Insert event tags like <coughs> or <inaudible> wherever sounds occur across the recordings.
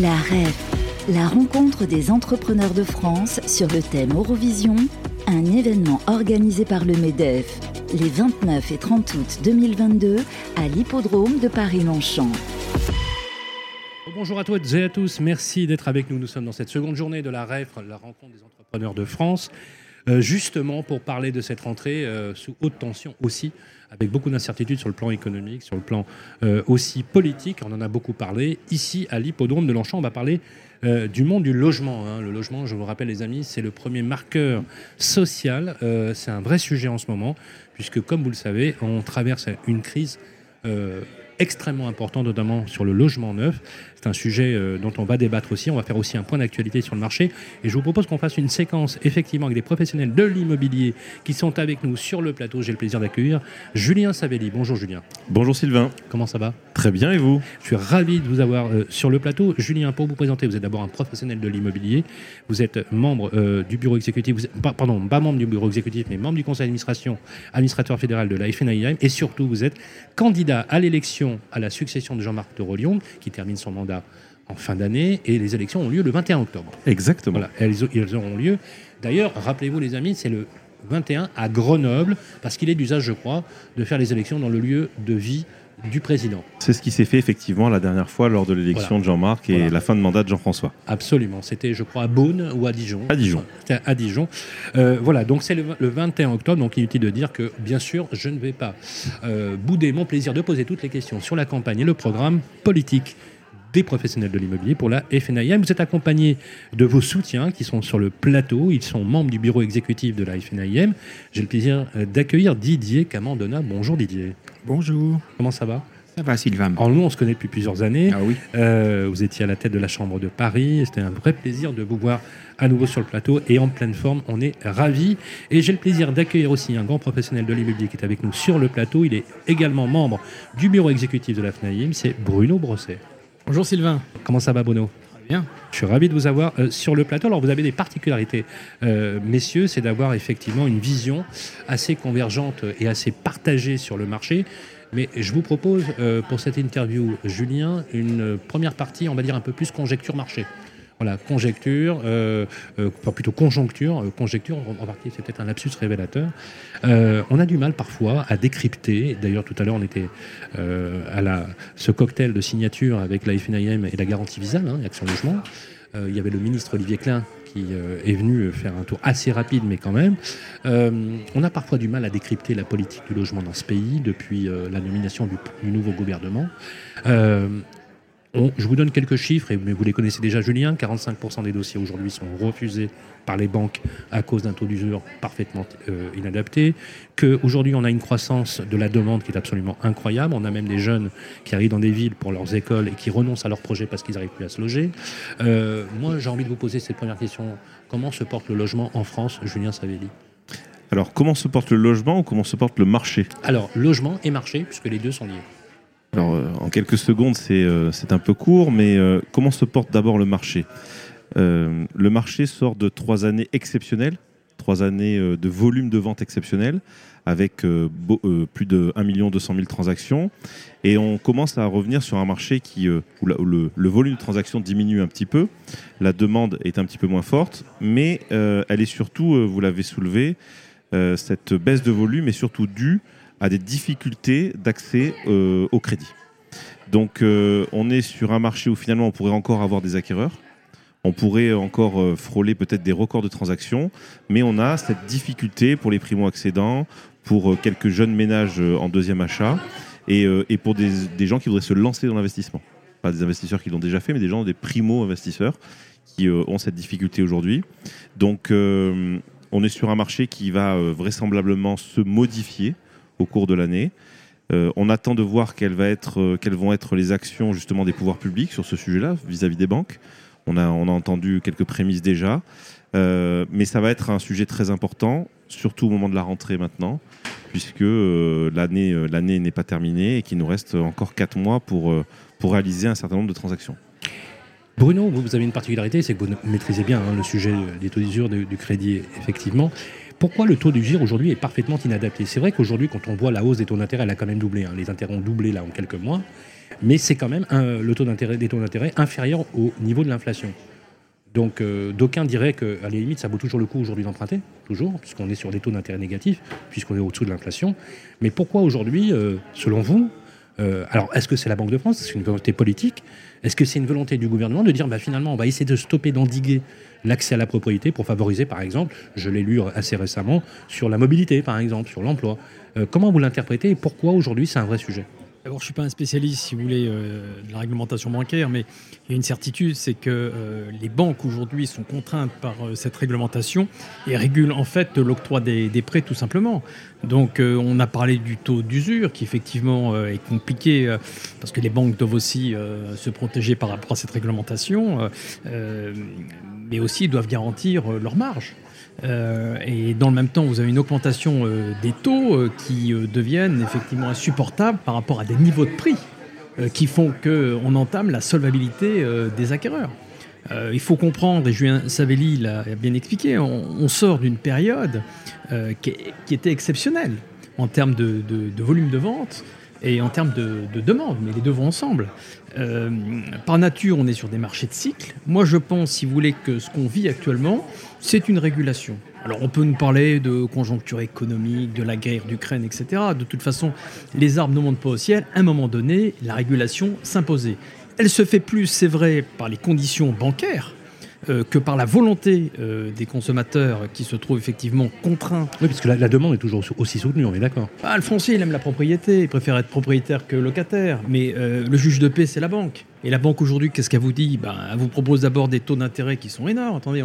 La REF, la rencontre des entrepreneurs de France sur le thème Eurovision, un événement organisé par le MEDEF les 29 et 30 août 2022 à l'hippodrome de Paris-Longchamp. Bonjour à toutes et à tous, merci d'être avec nous. Nous sommes dans cette seconde journée de la REF, la rencontre des entrepreneurs de France, justement pour parler de cette rentrée euh, sous haute tension aussi, avec beaucoup d'incertitudes sur le plan économique, sur le plan euh, aussi politique. On en a beaucoup parlé. Ici, à l'hippodrome de Longchamp, on va parler euh, du monde du logement. hein. Le logement, je vous rappelle les amis, c'est le premier marqueur social. Euh, c'est un vrai sujet en ce moment, puisque comme vous le savez, on traverse une crise euh, extrêmement importante, notamment sur le logement neuf. C'est un sujet euh, dont on va débattre aussi. On va faire aussi un point d'actualité sur le marché. Et je vous propose qu'on fasse une séquence, effectivement, avec des professionnels de l'immobilier qui sont avec nous sur le plateau. J'ai le plaisir d'accueillir Julien Savelli. Bonjour Julien. Bonjour Sylvain, Comment ça va? Très bien et vous? Je suis ravi de vous avoir euh, sur le plateau. Julien, pour vous présenter, vous êtes d'abord un professionnel de l'immobilier. Vous êtes membre euh, du bureau exécutif, vous êtes- pardon, pas membre du bureau exécutif, mais membre du conseil d'administration, administrateur fédéral de la FNIM. Et surtout, vous êtes candidat à l'élection à la succession de Jean-Marc de Rolion, qui termine son mandat en fin d'année. Et les élections ont lieu le 21 octobre. Exactement. Voilà, elles, elles auront lieu. D'ailleurs, rappelez-vous les amis, c'est le 21 à Grenoble, parce qu'il est d'usage, je crois, de faire les élections dans le lieu de vie du président. C'est ce qui s'est fait effectivement la dernière fois lors de l'élection Voilà. de Jean-Marc et Voilà. la fin de mandat de Jean-François. Absolument. C'était, je crois, à Beaune ou à Dijon. À Dijon. À Dijon. Euh, voilà, donc c'est le, le 21 octobre. Donc inutile de dire que, bien sûr, je ne vais pas euh, bouder mon plaisir de poser toutes les questions sur la campagne et le programme politique des professionnels de l'immobilier pour la FNIM. Vous êtes accompagné de vos soutiens qui sont sur le plateau. Ils sont membres du bureau exécutif de la FNIM. J'ai le plaisir euh, d'accueillir Didier Camandona. Bonjour Didier. Bonjour. Comment ça va? Ça va, Sylvain Alors nous, on se connaît depuis plusieurs années. Ah oui. Euh, vous étiez à la tête de la Chambre de Paris. C'était un vrai plaisir de vous voir à nouveau sur le plateau et en pleine forme. On est ravis. Et j'ai le plaisir d'accueillir aussi un grand professionnel de l'immobilier qui est avec nous sur le plateau. Il est également membre du bureau exécutif de la FNAIM. C'est Bruno Brosset. Bonjour, Sylvain. Comment ça va, Bruno? Très bien. je suis ravi de vous avoir euh, sur le plateau. Alors, vous avez des particularités, euh, messieurs, c'est d'avoir effectivement une vision assez convergente et assez partagée sur le marché. Mais je vous propose euh, pour cette interview, Julien, une première partie, on va dire un peu plus conjecture marché. Voilà, conjecture, euh, euh, enfin plutôt conjoncture, euh, conjecture, en, partie c'est peut-être un lapsus révélateur. On a du mal parfois à décrypter, d'ailleurs tout à l'heure on était à la, ce cocktail de signature avec la FNIM et la garantie Visa, hein, Action Logement. Il y avait le ministre Olivier Klein qui est venu faire un tour assez rapide, mais quand même. On a parfois du mal à décrypter la politique du logement dans ce pays depuis la nomination du, nouveau gouvernement. On- je vous donne quelques chiffres, et, mais vous les connaissez déjà, Julien. 45% des dossiers aujourd'hui sont refusés par les banques à cause d'un taux d'usure parfaitement euh, inadapté. Qu'aujourd'hui, on a une croissance de la demande qui est absolument incroyable. On a même des jeunes qui arrivent dans des villes pour leurs écoles et qui renoncent à leur projet parce qu'ils n'arrivent plus à se loger. Euh, moi, j'ai envie de vous poser cette première question. Comment se porte le logement en France, Julien Savelli? Alors, comment se porte le logement ou comment se porte le marché? Alors, logement et marché, puisque les deux sont liés. Alors, euh, en quelques secondes, c'est euh, c'est un peu court, mais euh, comment se porte d'abord le marché? Le marché sort de trois années exceptionnelles, trois années de volume de vente exceptionnel, avec plus de 1 200 000 transactions. Et on commence à revenir sur un marché qui, où, le, le volume de transactions diminue un petit peu, la demande est un petit peu moins forte, mais elle est surtout, vous l'avez soulevé, cette baisse de volume est surtout due à des difficultés d'accès euh, au crédit. Donc euh, on est sur un marché où finalement on pourrait encore avoir des acquéreurs, on pourrait encore euh, frôler peut-être des records de transactions, mais on a cette difficulté pour les primo-accédants, pour quelques jeunes ménages en deuxième achat, et, pour des, des gens qui voudraient se lancer dans l'investissement. Pas des investisseurs qui l'ont déjà fait, mais des gens, des primo-investisseurs qui ont cette difficulté aujourd'hui. Donc on est sur un marché qui va vraisemblablement se modifier au cours de l'année. Euh, on attend de voir euh, quelles vont être les actions justement des pouvoirs publics sur ce sujet-là vis-à-vis des banques. On a, entendu quelques prémices déjà, Euh, mais ça va être un sujet très important, surtout au moment de la rentrée maintenant, puisque l'année n'est pas terminée et qu'il nous reste encore quatre mois pour, pour réaliser un certain nombre de transactions. Bruno, vous, avez une particularité, c'est que vous maîtrisez bien hein, le sujet des taux d'usure du, du crédit, effectivement. Pourquoi le taux d'usure aujourd'hui est parfaitement inadapté? C'est vrai qu'aujourd'hui, quand on voit la hausse des taux d'intérêt, elle a quand même doublé. hein. Les intérêts ont doublé là en quelques mois. Mais c'est quand même le taux d'intérêt, des taux d'intérêt inférieurs au niveau de l'inflation. Donc euh, d'aucuns diraient qu'à la limite, ça vaut toujours le coup aujourd'hui d'emprunter, toujours, puisqu'on est sur des taux d'intérêt négatifs, puisqu'on est au-dessous de l'inflation. Mais pourquoi aujourd'hui, euh, selon vous, euh, alors est-ce que c'est la Banque de France, c'est une volonté politique? Est-ce que c'est une volonté du gouvernement de dire bah, finalement on va essayer de stopper, d'endiguer l'accès à la propriété pour favoriser par exemple, je l'ai lu assez récemment, sur la mobilité par exemple, sur l'emploi. Comment vous l'interprétez et pourquoi aujourd'hui c'est un vrai sujet? Je ne suis pas un spécialiste, si vous voulez, euh, de la réglementation bancaire, mais il y a une certitude, c'est que euh, les banques aujourd'hui sont contraintes par euh, cette réglementation et régulent en fait l'octroi des, prêts tout simplement. Donc, on a parlé du taux d'usure qui effectivement est compliqué parce que les banques doivent aussi se protéger par rapport à cette réglementation, mais aussi doivent garantir leur marge. Euh, et dans le même temps, vous avez une augmentation euh, des taux euh, qui deviennent effectivement insupportables par rapport à des niveaux de prix qui font qu'on entame la solvabilité des acquéreurs. il faut comprendre, et Julien Savelli l'a bien expliqué, on, sort d'une période qui, était exceptionnelle en termes de, volume de vente et en termes de, de demande, mais les deux vont ensemble. par nature, on est sur des marchés de cycle. Moi, je pense, si vous voulez, que ce qu'on vit actuellement, c'est une régulation. Alors on peut nous parler de conjoncture économique, de la guerre d'Ukraine, etc. De toute façon, les arbres ne montent pas au ciel. À un moment donné, la régulation s'imposait. Elle se fait plus, c'est vrai, par les conditions bancaires, euh, que par la volonté euh, des consommateurs qui se trouvent effectivement contraints. Oui, parce que la, demande est toujours aussi soutenue, on est d'accord. Ah, le foncier, il aime la propriété, il préfère être propriétaire que locataire, mais euh, le juge de paix, c'est la banque. Et la banque aujourd'hui, qu'est-ce qu'elle vous dit? Ben, Elle vous propose d'abord des taux d'intérêt qui sont énormes. Attendez,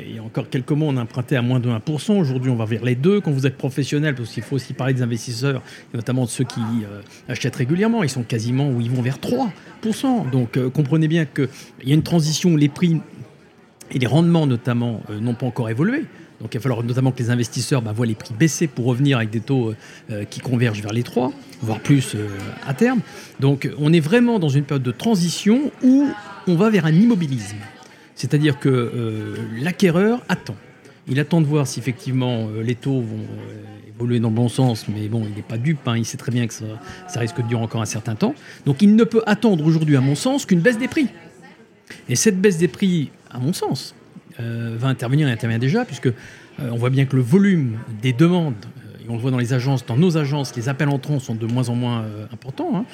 il y a encore quelques mois, on empruntait à moins de 1%. Aujourd'hui, on va vers les deux. Quand vous êtes professionnel, parce qu'il faut aussi parler des investisseurs, notamment de ceux qui achètent régulièrement, ils sont quasiment où ils vont vers 3%. Donc comprenez bien qu'il y a une transition où les prix et les rendements, notamment, euh, n'ont pas encore évolué. Donc il va falloir notamment que les investisseurs bah, voient les prix baisser pour revenir avec des taux euh, euh, qui convergent vers les 3, voire plus à terme. Donc on est vraiment dans une période de transition où on va vers un immobilisme. C'est-à-dire que l'acquéreur attend. Il attend de voir si effectivement les taux vont évoluer dans le bon sens, mais bon, il n'est pas dupe, hein. il sait très bien que ça, risque de durer encore un certain temps. Donc il ne peut attendre aujourd'hui, à mon sens, qu'une baisse des prix. Et cette baisse des prix, à mon sens, euh, va intervenir et intervient déjà, puisque euh, on voit bien que le volume des demandes, euh, et on le voit dans les agences, dans nos agences, les appels entrants sont de moins en moins importants.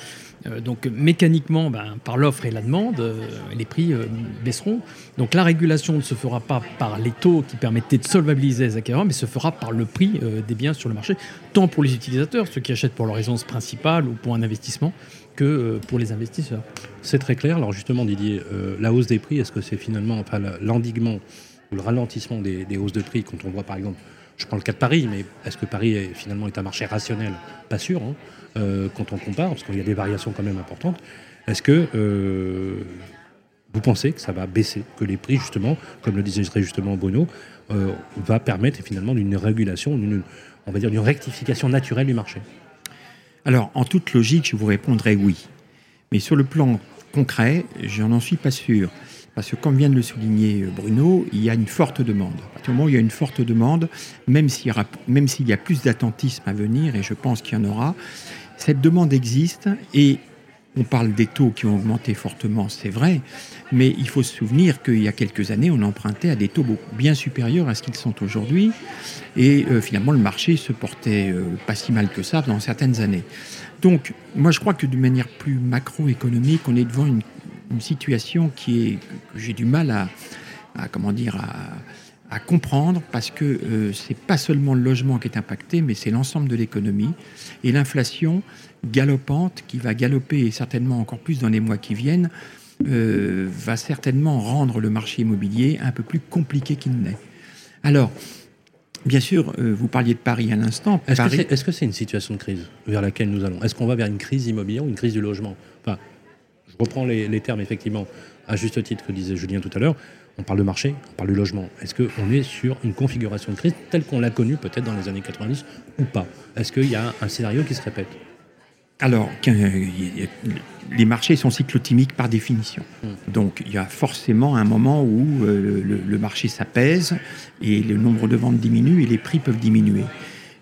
Hein. donc mécaniquement, ben, par l'offre et la demande, les prix baisseront. Donc la régulation ne se fera pas par les taux qui permettaient de solvabiliser les acquéreurs, mais se fera par le prix des biens sur le marché, tant pour les utilisateurs, ceux qui achètent pour leur résidence principale ou pour un investissement, que euh, pour les investisseurs. C'est très clair. Alors justement, Didier, euh, la hausse des prix, est-ce que c'est finalement enfin, l'endiguement ou le ralentissement des, hausses de prix quand on voit par exemple, je prends le cas de Paris, mais est-ce que Paris est, finalement est un marché rationnel? Pas sûr, hein, euh, quand on compare, parce qu'il y a des variations quand même importantes. Est-ce que vous pensez que ça va baisser, que les prix justement, comme le disait justement Bono, va permettre finalement d'une régulation, on va dire d'une rectification naturelle du marché? Alors, en toute logique, je vous répondrai oui. Mais sur le plan concret, je n'en suis pas sûr. Parce que, comme vient de le souligner euh, Bruno, il y a une forte demande. À partir moment où il y a une forte demande, même s'il y, y, a plus d'attentisme à venir, et je pense qu'il y en aura, cette demande existe et on parle des taux qui ont augmenté fortement, c'est vrai, mais il faut se souvenir qu'il y a quelques années, on empruntait à des taux bien supérieurs à ce qu'ils sont aujourd'hui, et euh, finalement le marché se portait euh, pas si mal que ça dans certaines années. Donc, moi je crois que de manière plus macroéconomique, on est devant une, situation qui est que j'ai du mal à, comment dire à, comprendre parce que euh, c'est pas seulement le logement qui est impacté, mais c'est l'ensemble de l'économie et l'inflation galopante qui va galoper certainement encore plus dans les mois qui viennent, euh, va certainement rendre le marché immobilier un peu plus compliqué qu'il n'est. Alors, bien sûr, euh, vous parliez de Paris à l'instant. Est-ce que c'est une situation de crise vers laquelle nous allons? Est-ce qu'on va vers une crise immobilière ou une crise du logement? Enfin, je reprends les, les, termes effectivement à juste titre que disait Julien tout à l'heure. On parle de marché, on parle du logement. Est-ce qu'on est sur une configuration de crise telle qu'on l'a connue peut-être dans les années 90 ou pas? Est-ce qu'il y a un scénario qui se répète? Alors, les marchés sont cyclotimiques par définition. Hmm. Donc, il y a forcément un moment où euh, le, marché s'apaise et le nombre de ventes diminue et les prix peuvent diminuer.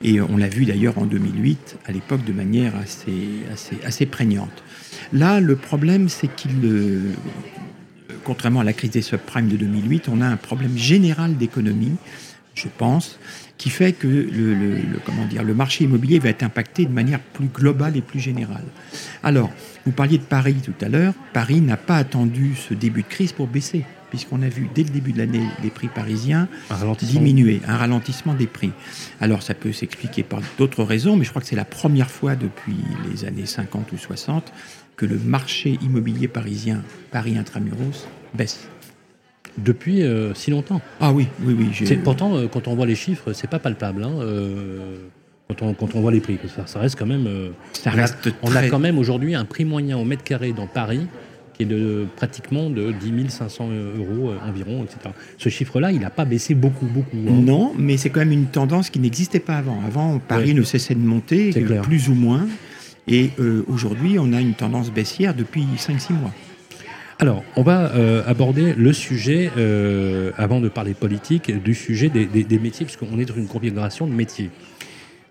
Et on l'a vu d'ailleurs en 2008, à l'époque, de manière assez, assez, assez prégnante. Là, le problème, c'est qu'il, euh, contrairement à la crise des subprimes de 2008, on a un problème général d'économie, je pense, qui fait que le, le, comment dire, le marché immobilier va être impacté de manière plus globale et plus générale. Alors, vous parliez de Paris tout à l'heure. Paris n'a pas attendu ce début de crise pour baisser puisqu'on a vu dès le début de l'année les prix parisiens diminuer, un ralentissement des prix. Alors ça peut s'expliquer par d'autres raisons, mais je crois que c'est la première fois depuis les années 50 ou 60 que le marché immobilier parisien, Paris intramuros, baisse. Depuis euh, si longtemps. Ah oui, oui, oui. Pourtant, euh, quand on voit les chiffres, c'est pas palpable. Hein, euh, quand, on, quand, on, voit les prix, ça, ça reste quand même. ça reste on a quand même aujourd'hui un prix moyen au mètre carré dans Paris et de pratiquement de 10 500 euros environ, etc. Ce chiffre-là, il n'a pas baissé beaucoup, beaucoup. Hein. Non, mais c'est quand même une tendance qui n'existait pas avant. Avant, Paris ne cessait de monter, plus ou moins. Et aujourd'hui, on a une tendance baissière depuis 5-6 mois. Alors, on va euh, aborder le sujet, avant de parler politique, du sujet des, métiers, puisqu'on est dans une configuration de métiers.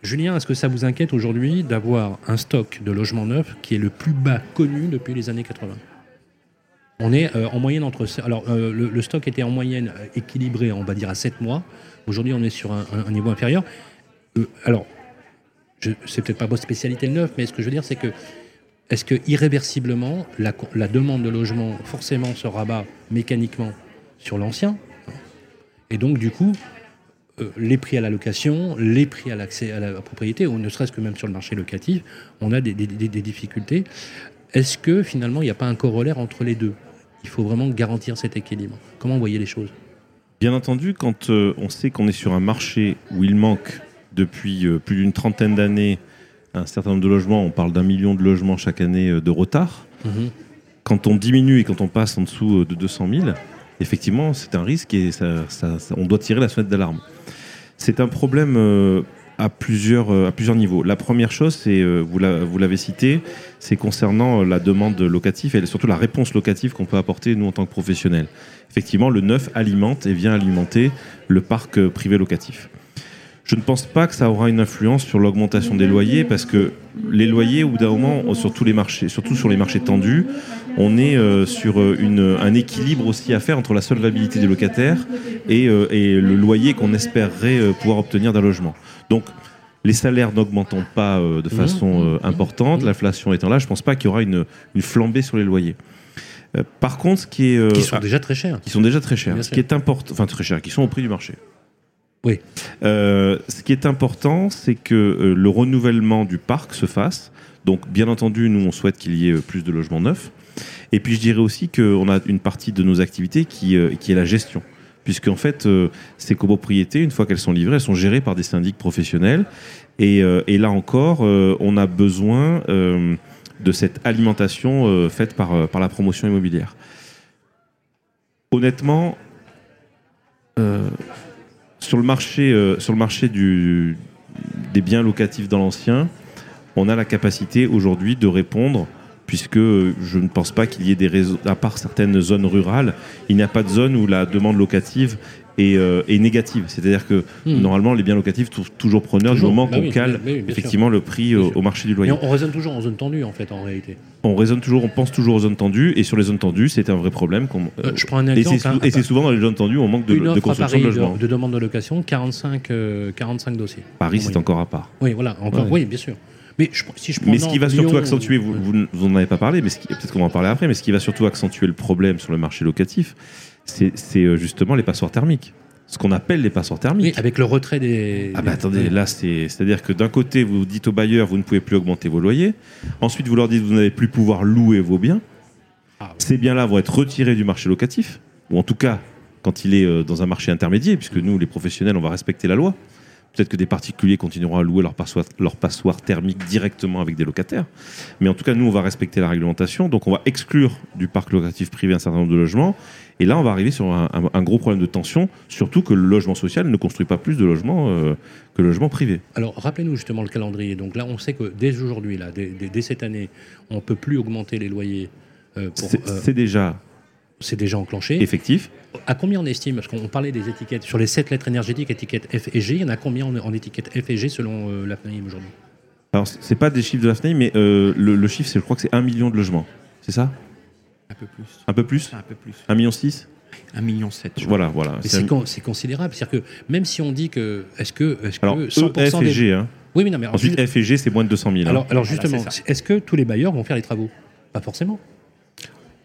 Julien, est-ce que ça vous inquiète aujourd'hui d'avoir un stock de logements neufs qui est le plus bas connu depuis les années 80 on est euh, en moyenne entre. Alors, euh, le, stock était en moyenne euh, équilibré, on va dire, à 7 mois. Aujourd'hui, on est sur un, niveau inférieur. alors, c'est peut-être pas votre spécialité le neuf, mais ce que je veux dire, c'est que est-ce que irréversiblement, la, demande de logement forcément se rabat mécaniquement sur l'ancien? Et donc, du coup, les prix à la location, les prix à l'accès à la propriété, ou ne serait-ce que même sur le marché locatif, on a des, difficultés. Est-ce que finalement, il n'y a pas un corollaire entre les deux? Il faut vraiment garantir cet équilibre. Comment vous voyez les choses? Bien entendu, quand euh, on sait qu'on est sur un marché où il manque depuis euh, plus d'une trentaine d'années un certain nombre de logements, on parle d'un million de logements chaque année euh, de retard, mhm. quand on diminue et quand on passe en dessous de 200 000, effectivement, c'est un risque et on doit tirer la sonnette d'alarme. C'est un problème à plusieurs, à plusieurs niveaux. La première chose, c'est, vous l'avez cité, c'est concernant euh, la demande locative et surtout la réponse locative qu'on peut apporter nous en tant que professionnels. Effectivement, le neuf alimente et vient alimenter le parc euh, privé locatif. Je ne pense pas que ça aura une influence sur l'augmentation des loyers parce que les loyers, au bout d'un moment, sur tous les marchés, surtout sur les marchés tendus, on est euh, sur une, un équilibre aussi à faire entre la solvabilité des locataires et, et le loyer qu'on espérerait pouvoir obtenir d'un logement. Donc, les salaires n'augmentant pas euh, de façon euh, mmh. importante, l'inflation étant là, je ne pense pas qu'il y aura une, flambée sur les loyers. Euh, par contre, ce qui est qui sont déjà très chers, qui sont déjà très chers, ce qui est important, enfin très chers, qui sont au prix du marché. Oui. ce qui est important, c'est que le renouvellement du parc se fasse. Donc, bien entendu, nous, on souhaite qu'il y ait plus de logements neufs. Et puis, je dirais aussi qu'on a une partie de nos activités qui, est la gestion puisque en fait, euh, ces copropriétés, une fois qu'elles sont livrées, elles sont gérées par des syndics professionnels. Et, euh, là encore, euh, on a besoin de cette alimentation faite par la promotion immobilière. Honnêtement, sur le marché, sur le marché des biens locatifs dans l'ancien, on a la capacité aujourd'hui de répondre puisque je ne pense pas qu'il y ait des réseaux, à part certaines zones rurales, il n'y a pas de zone où la demande locative est, euh, négative. C'est-à-dire que hmm. normalement, les biens locatifs sont toujours preneurs du moment bah qu'on cale effectivement le prix au, marché du loyer. on, on, raisonne toujours en zone tendue, en fait, en réalité. On raisonne toujours, on pense toujours aux zones tendues, et sur les zones tendues, c'est un vrai problème. Euh, je prends un exemple. Et c'est souvent dans les zones tendues, on manque de, de construction de logement. De, demande de location, 45, 45 euh, dossiers. Paris, c'est encore à part. Oui, voilà, encore, oui, bien sûr. Mais, si je mais ce qui va surtout accentuer, vous, vous, n'en avez pas parlé, mais peut-être qu'on va en parler après, mais ce qui va surtout accentuer le problème sur le marché locatif, c'est euh, justement les passoires thermiques. Ce qu'on appelle les passoires thermiques. Oui, avec le retrait des. Ah bah attendez, là c'est-à-dire que d'un côté vous dites aux bailleurs vous ne pouvez plus augmenter vos loyers, ensuite vous leur dites vous n'allez plus pouvoir louer vos biens. Ah Ces biens-là vont être retirés du marché locatif, ou en tout cas quand il est euh, dans un marché intermédiaire, puisque nous les professionnels on va respecter la loi. Peut-être que des particuliers continueront à louer leur passoire, leur passoire thermique directement avec des locataires. Mais en tout cas, nous, on va respecter la réglementation. Donc, on va exclure du parc locatif privé un certain nombre de logements. Et là, on va arriver sur un, gros problème de tension, surtout que le logement social ne construit pas plus de logements euh, que le logement privé. Alors, rappelez-nous justement le calendrier. Donc là, on sait que dès aujourd'hui, là, dès, cette année, on ne peut plus augmenter les loyers. Euh, euh, c'est déjà c'est déjà enclenché. effectif. À combien on estime Parce qu'on parlait des étiquettes. Sur les 7 lettres énergétiques, étiquettes F et G, il y en a combien en, en étiquettes F et G selon euh, la FNAIM aujourd'hui? Alors, c'est pas des chiffres de la FNAIM, mais euh, le, le chiffre, c'est, je crois que c'est 1 million de logements. C'est ça? Un peu plus. Un peu plus? Un peu plus. 1 million 6 1 million 7. je crois. Voilà, voilà. Mais C'est un- con- considérable. C'est-à-dire que même si on dit que. Est-ce que, est-ce que Alors, E, 100% F et des. G. Hein. Oui, mais non, mais alors, Ensuite, F et G, c'est moins de 200 000. hein. alors, alors justement, est-ce que tous les bailleurs vont faire les travaux? Pas forcément.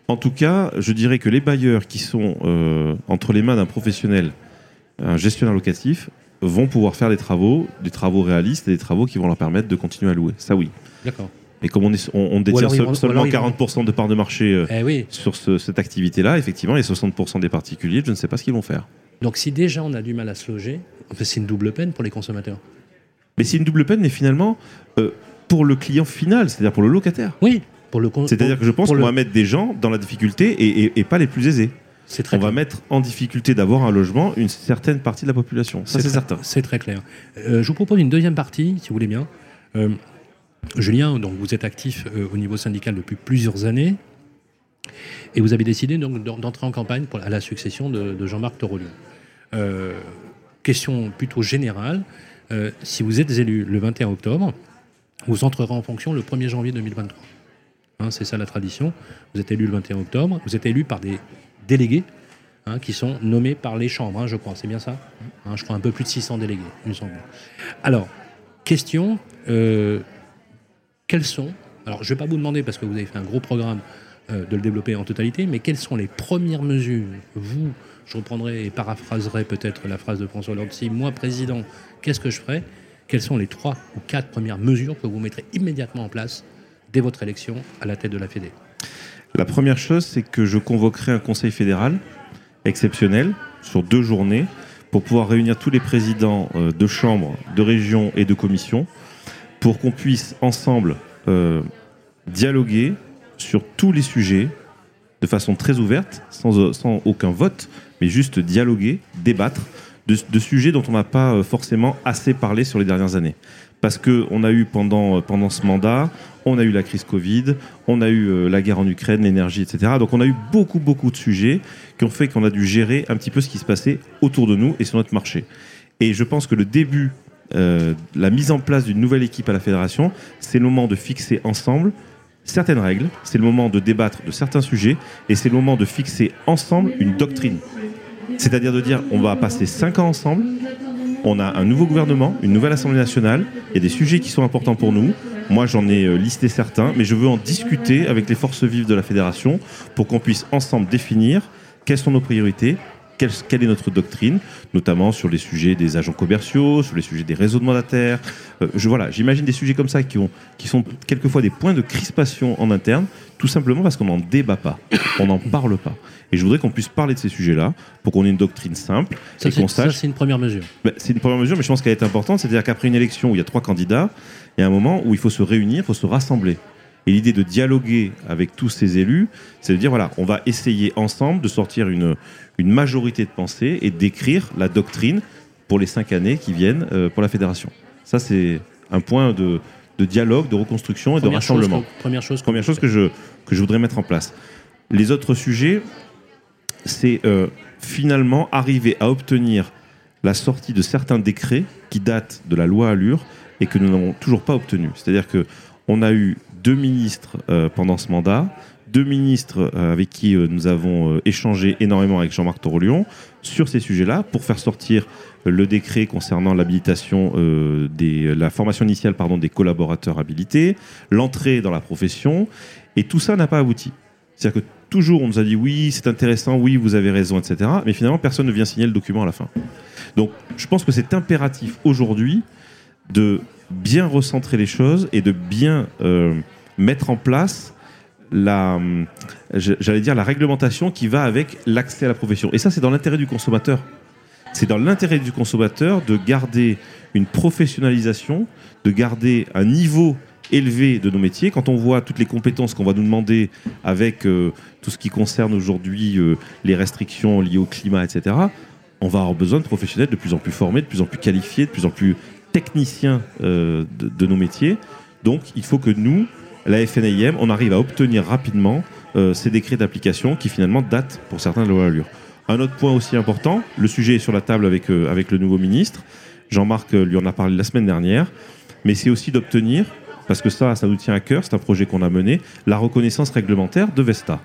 En tout cas, je dirais que les bailleurs qui sont euh, entre les mains d'un professionnel, un gestionnaire locatif, vont pouvoir faire des travaux, des travaux réalistes et des travaux qui vont leur permettre de continuer à louer. Ça, oui. D'accord. Mais comme on, est, on, on détient seul- vont- seulement alors ils vont- 40% de part de marché euh, Eh oui. sur ce- cette activité-là, effectivement, et 60% des particuliers, je ne sais pas ce qu'ils vont faire. Donc si déjà on a du mal à se loger, en fait, c'est une double peine pour les consommateurs. Mais c'est une double peine, mais finalement, euh, pour le client final, c'est-à-dire pour le locataire. Oui, pour le con- C'est-à-dire que je pense qu'on le- va mettre des gens dans la difficulté et, et- et pas les plus aisés. Très On va mettre en difficulté d'avoir un logement une certaine partie de la population. Ça, c'est très- certain. C'est très clair. Euh, je vous propose une deuxième partie, si vous voulez bien. Euh, Julien, donc vous êtes actif euh, au niveau syndical depuis plusieurs années et vous avez décidé d'entrer en campagne pour, à la succession de, de Jean-Marc Torolion. Euh, question plutôt générale. si vous êtes élu le 21 octobre, vous entrerez en fonction le 1er janvier 2023. Hein, c'est ça la tradition. Vous êtes élu le 21 octobre. Vous êtes élu par des délégués hein, qui sont nommés par les chambres, hein, je crois. C'est bien ça? Je crois un peu plus de 600 délégués, il me semble. Alors, question euh, quels sont, alors je ne vais pas vous demander parce que vous avez fait un gros programme euh, de le développer en totalité, mais quelles sont les premières mesures, vous, je reprendrai et paraphraserai peut-être la phrase de François Hollande, si moi président, qu'est-ce que je ferai Quelles sont les trois ou quatre premières mesures que vous mettrez immédiatement en place dès votre élection à la tête de la Fédé La première chose, c'est que je convoquerai un conseil fédéral exceptionnel sur deux journées pour pouvoir réunir tous les présidents euh, de chambres, de régions et de commissions pour qu'on puisse ensemble euh, dialoguer sur tous les sujets de façon très ouverte, sans, sans aucun vote, mais juste dialoguer, débattre de, sujets dont on n'a pas euh, forcément assez parlé sur les dernières années. Parce qu'on a eu pendant, pendant ce mandat, on a eu la crise Covid, on a eu euh, la guerre en Ukraine, l'énergie, etc. Donc on a eu beaucoup, beaucoup de sujets qui ont fait qu'on a dû gérer un petit peu ce qui se passait autour de nous et sur notre marché. Et je pense que le début, euh, la mise en place d'une nouvelle équipe à la fédération, c'est le moment de fixer ensemble certaines règles, c'est le moment de débattre de certains sujets et c'est le moment de fixer ensemble une doctrine. C'est-à-dire de dire on va passer cinq ans ensemble, on a un nouveau gouvernement, une nouvelle Assemblée nationale, il y a des sujets qui sont importants pour nous. Moi, j'en ai euh, listé certains, mais je veux en discuter avec les forces vives de la fédération pour qu'on puisse ensemble définir quelles sont nos priorités, quelle, quelle est notre doctrine, notamment sur les sujets des agents commerciaux, sur les sujets des réseaux de mandataires. Euh, je, voilà, j'imagine des sujets comme ça qui, ont, qui sont quelquefois des points de crispation en interne, tout simplement parce qu'on n'en débat pas, on n'en parle pas. Et je voudrais qu'on puisse parler de ces sujets-là pour qu'on ait une doctrine simple Ça, et ça, sache c'est une première mesure. ben, c'est une première mesure, mais je pense qu'elle est importante. C'est-à-dire qu'après une élection où il y a trois candidats, il y a un moment où il faut se réunir, il faut se rassembler. Et l'idée de dialoguer avec tous ces élus, c'est de dire voilà, on va essayer ensemble de sortir une, une majorité de pensée et d'écrire la doctrine pour les cinq années qui viennent euh, pour la fédération. Ça, c'est un point de, de dialogue, de reconstruction et de Première chose rassemblement. que- première chose. que- Première chose que je, que je voudrais mettre en place. Les autres sujets, c'est euh, finalement arriver à obtenir la sortie de certains décrets qui datent de la loi Allure et que nous n'avons toujours pas obtenu. C'est-à-dire que on a eu deux ministres euh, pendant ce mandat, deux ministres euh, avec qui euh, nous avons échangé énormément avec Jean-Marc Torolion sur ces sujets-là pour faire sortir le décret concernant l'habilitation des la formation initiale pardon des collaborateurs habilités, l'entrée dans la profession et tout ça n'a pas abouti. C'est-à-dire que toujours on nous a dit oui, c'est intéressant, oui, vous avez raison, etc. Mais finalement personne ne vient signer le document à la fin. Donc je pense que c'est impératif aujourd'hui de bien recentrer les choses et de bien mettre en place la, je- j'allais dire la réglementation qui va avec l'accès à la profession. Et ça, c'est dans l'intérêt du consommateur. C'est dans l'intérêt du consommateur de garder une professionnalisation, de garder un niveau élevé de nos métiers. Quand on voit toutes les compétences qu'on va nous demander avec euh, tout ce qui concerne aujourd'hui euh, les restrictions liées au climat, etc., on va avoir besoin de professionnels de plus en plus formés, de plus en plus qualifiés, de plus en plus techniciens euh, de nos métiers. Donc, il faut que nous, la FNIM, on arrive à obtenir rapidement euh, ces décrets d'application qui finalement datent pour certains de loi Allure. Un autre point aussi important, le sujet est sur la table avec, euh, avec le nouveau ministre. Jean-Marc euh, lui en a parlé la semaine dernière, mais c'est aussi d'obtenir, parce que ça, ça nous tient à cœur, c'est un projet qu'on a mené, la reconnaissance réglementaire de Vesta.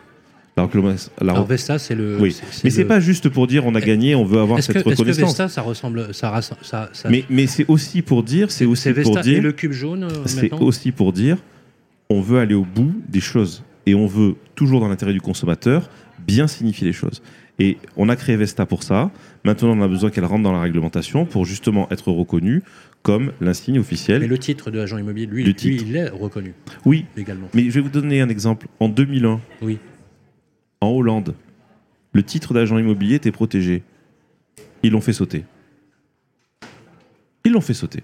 La reconnaissance- la Alors Vesta, c'est le. oui, mais c'est le- pas juste pour dire on a gagné, on veut avoir cette que, est-ce que reconnaissance. Vesta, ça ressemble, ça, ça, ça- Mais, mais c'est aussi pour dire, c'est aussi pour Vesta et dire, le cube jaune c'est aussi pour dire, on veut aller au bout des choses et on veut toujours dans l'intérêt du consommateur bien signifier les choses. Et on a créé Vesta pour ça. Maintenant, on a besoin qu'elle rentre dans la réglementation pour justement être reconnue comme l'insigne officiel. Mais le titre de agent immobilier, lui, lui, il est reconnu Oui, légalement. mais je vais vous donner un exemple. En 2001, Oui. en Hollande, le titre d'agent immobilier était protégé. Ils l'ont fait sauter. Ils l'ont fait sauter.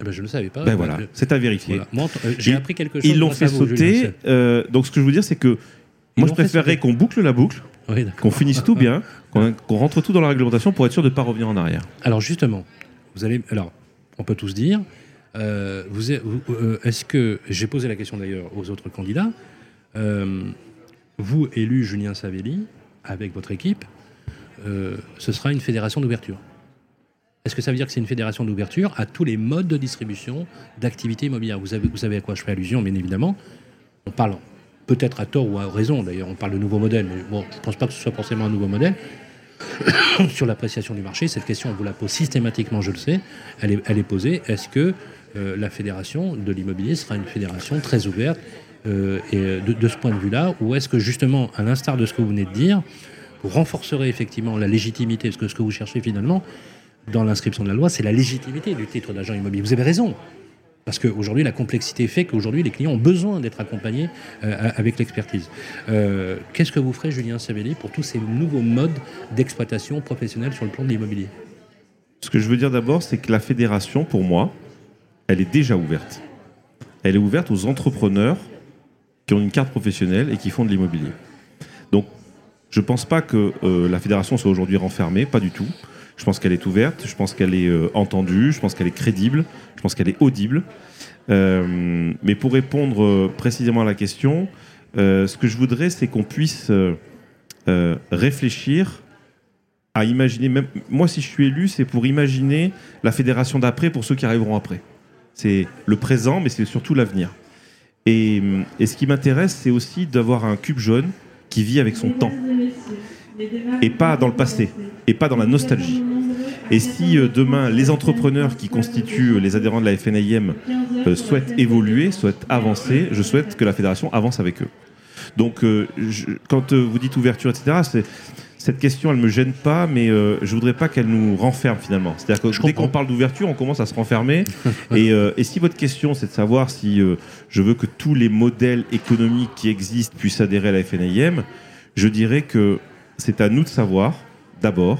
Eh ben, je ne le savais pas. ben voilà, euh, c'est à vérifier. voilà. Euh, J'ai Ils- appris quelque chose. Ils l'ont fait sauter. Euh, donc ce que je veux dire, c'est que Ils moi, je préférerais qu'on boucle la boucle, Oui, qu'on finisse tout bien, <laughs> qu'on rentre tout dans la réglementation pour être sûr de ne pas revenir en arrière. Alors justement, vous allez. Alors, on peut tous dire. euh, vous êtes- vous- euh, Est-ce que j'ai posé la question d'ailleurs aux autres candidats Vous élu Julien Savelli avec votre équipe, ce sera une fédération d'ouverture. Est-ce que ça veut dire que c'est une fédération d'ouverture à tous les modes de distribution d'activités immobilières? Vous, avez, vous savez à quoi je fais allusion, bien évidemment. On parle peut-être à tort ou à raison, d'ailleurs, on parle de nouveau modèle, mais bon, je ne pense pas que ce soit forcément un nouveau modèle. <coughs> Sur l'appréciation du marché, cette question, on vous la pose systématiquement, je le sais, elle est, posée. Est-ce que euh, la fédération de l'immobilier sera une fédération très ouverte euh, euh, de, de ce point de vue-là, ou est-ce que justement, à l'instar de ce que vous venez de dire, vous renforcerez effectivement la légitimité, parce que ce que vous cherchez finalement dans l'inscription de la loi, c'est la légitimité du titre d'agent immobilier. Vous avez raison. Parce qu'aujourd'hui, la complexité fait qu'aujourd'hui, les clients ont besoin d'être accompagnés euh, avec l'expertise. Euh, Qu'est-ce que vous ferez, Julien Savelli, pour tous ces nouveaux modes d'exploitation professionnelle sur le plan de l'immobilier? Ce que je veux dire d'abord, c'est que la fédération, pour moi, elle est déjà ouverte. Elle est ouverte aux entrepreneurs qui ont une carte professionnelle et qui font de l'immobilier. Donc, je ne pense pas que euh, la fédération soit aujourd'hui renfermée, pas du tout. Je pense qu'elle est ouverte, je pense qu'elle est euh, entendue, je pense qu'elle est crédible, je pense qu'elle est audible. Euh, mais pour répondre euh, précisément à la question, ce que je voudrais, c'est qu'on puisse réfléchir à imaginer, même moi si je suis élu, c'est pour imaginer la fédération d'après pour ceux qui arriveront après. C'est le présent, mais c'est surtout l'avenir. Et, et ce qui m'intéresse, c'est aussi d'avoir un cube jaune qui vit avec son temps, et pas dans le passé, et pas dans la nostalgie. Et si euh, demain, les entrepreneurs qui constituent les adhérents de la FNIM euh, souhaitent évoluer, souhaitent avancer, je souhaite que la fédération avance avec eux. Donc, euh, je- quand vous dites ouverture, etc., cette question, elle me gêne pas, mais euh, je voudrais pas qu'elle nous renferme finalement. C'est-à-dire que Je dès qu'on parle d'ouverture, on commence à se renfermer. <laughs> et, euh, et si votre question, c'est de savoir si euh, je veux que tous les modèles économiques qui existent puissent adhérer à la FNIM, je dirais que c'est à nous de savoir, d'abord,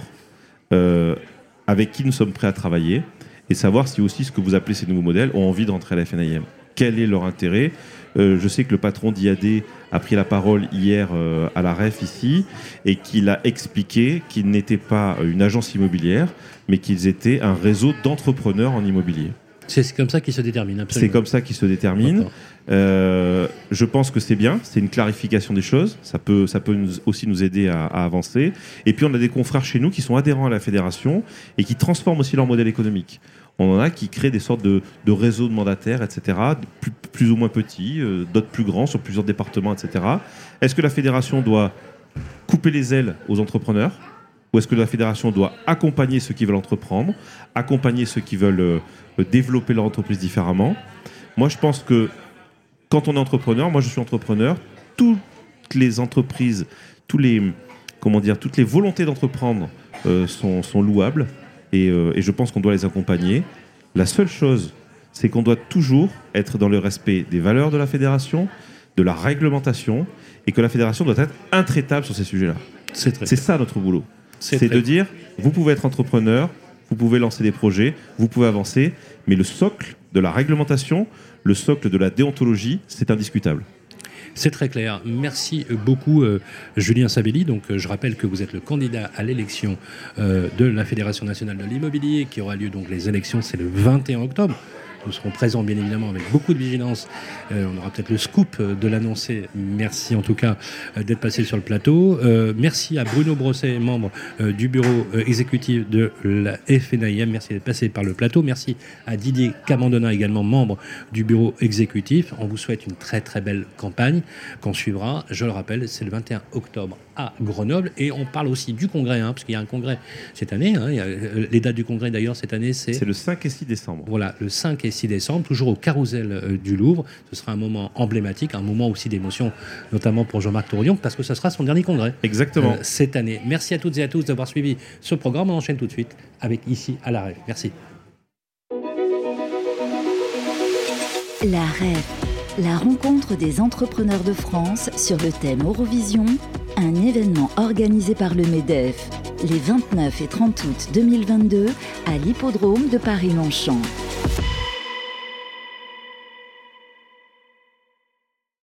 avec qui nous sommes prêts à travailler, et savoir si aussi ce que vous appelez ces nouveaux modèles ont envie de rentrer à la FNIM. Quel est leur intérêt? Euh, Je sais que le patron d'IAD a pris la parole hier euh, à la REF ici, et qu'il a expliqué qu'ils n'étaient pas une agence immobilière, mais qu'ils étaient un réseau d'entrepreneurs en immobilier. C'est comme ça qu'il se détermine. C'est comme ça qu'ils se déterminent. D'accord. Euh, je pense que c'est bien, c'est une clarification des choses, ça peut, ça peut nous- aussi nous aider à, à avancer. Et puis on a des confrères chez nous qui sont adhérents à la fédération et qui transforment aussi leur modèle économique. On en a qui créent des sortes de, de réseaux de mandataires, etc., plus, plus ou moins petits, euh, d'autres plus grands sur plusieurs départements, etc. Est-ce que la fédération doit couper les ailes aux entrepreneurs? Ou est-ce que la fédération doit accompagner ceux qui veulent entreprendre, accompagner ceux qui veulent euh, développer leur entreprise différemment? Moi, je pense que quand on est entrepreneur, moi je suis entrepreneur, toutes les entreprises, tous les, comment dire, toutes les volontés d'entreprendre euh, sont, sont louables et, euh, et je pense qu'on doit les accompagner. La seule chose, c'est qu'on doit toujours être dans le respect des valeurs de la fédération, de la réglementation et que la fédération doit être intraitable sur ces sujets-là. C'est ça notre boulot. C'est de dire, vous pouvez être entrepreneur, vous pouvez lancer des projets, vous pouvez avancer, mais le socle de la réglementation, le socle de la déontologie, c'est indiscutable. C'est très clair. Merci beaucoup, euh, Julien Sabelli. Donc, euh, je rappelle que vous êtes le candidat à l'élection euh, de la Fédération nationale de l'immobilier qui aura lieu. Donc, les élections, c'est le 21 octobre. Nous serons présents bien évidemment avec beaucoup de vigilance. on aura peut-être le scoop de l'annoncer. Merci en tout cas d'être passé sur le plateau. merci à Bruno Brosset, membre du bureau exécutif de la FNIM. Merci d'être passé par le plateau. Merci à Didier Camandona, également membre du bureau exécutif. On vous souhaite une très très belle campagne qu'on suivra. Je le rappelle, c'est le 21 octobre à Grenoble. Et on parle aussi du congrès, hein, parce qu'il y a un congrès cette année. Hein. Euh, les dates du congrès d'ailleurs cette année, c'est... C'est le 5 et 6 décembre. Voilà, le 5 et 6 décembre, toujours au Carousel euh, du Louvre. Ce sera un moment emblématique, un moment aussi d'émotion, notamment pour Jean-Marc Tourillon, parce que ce sera son dernier congrès. Exactement. Euh, cette année. Merci à toutes et à tous d'avoir suivi ce programme. On enchaîne tout de suite avec Ici à la Rêve. Merci. La Rêve, la rencontre des entrepreneurs de France sur le thème Eurovision, un événement organisé par le MEDEF les 29 et 30 août 2022 à l'hippodrome de Paris-Longchamp.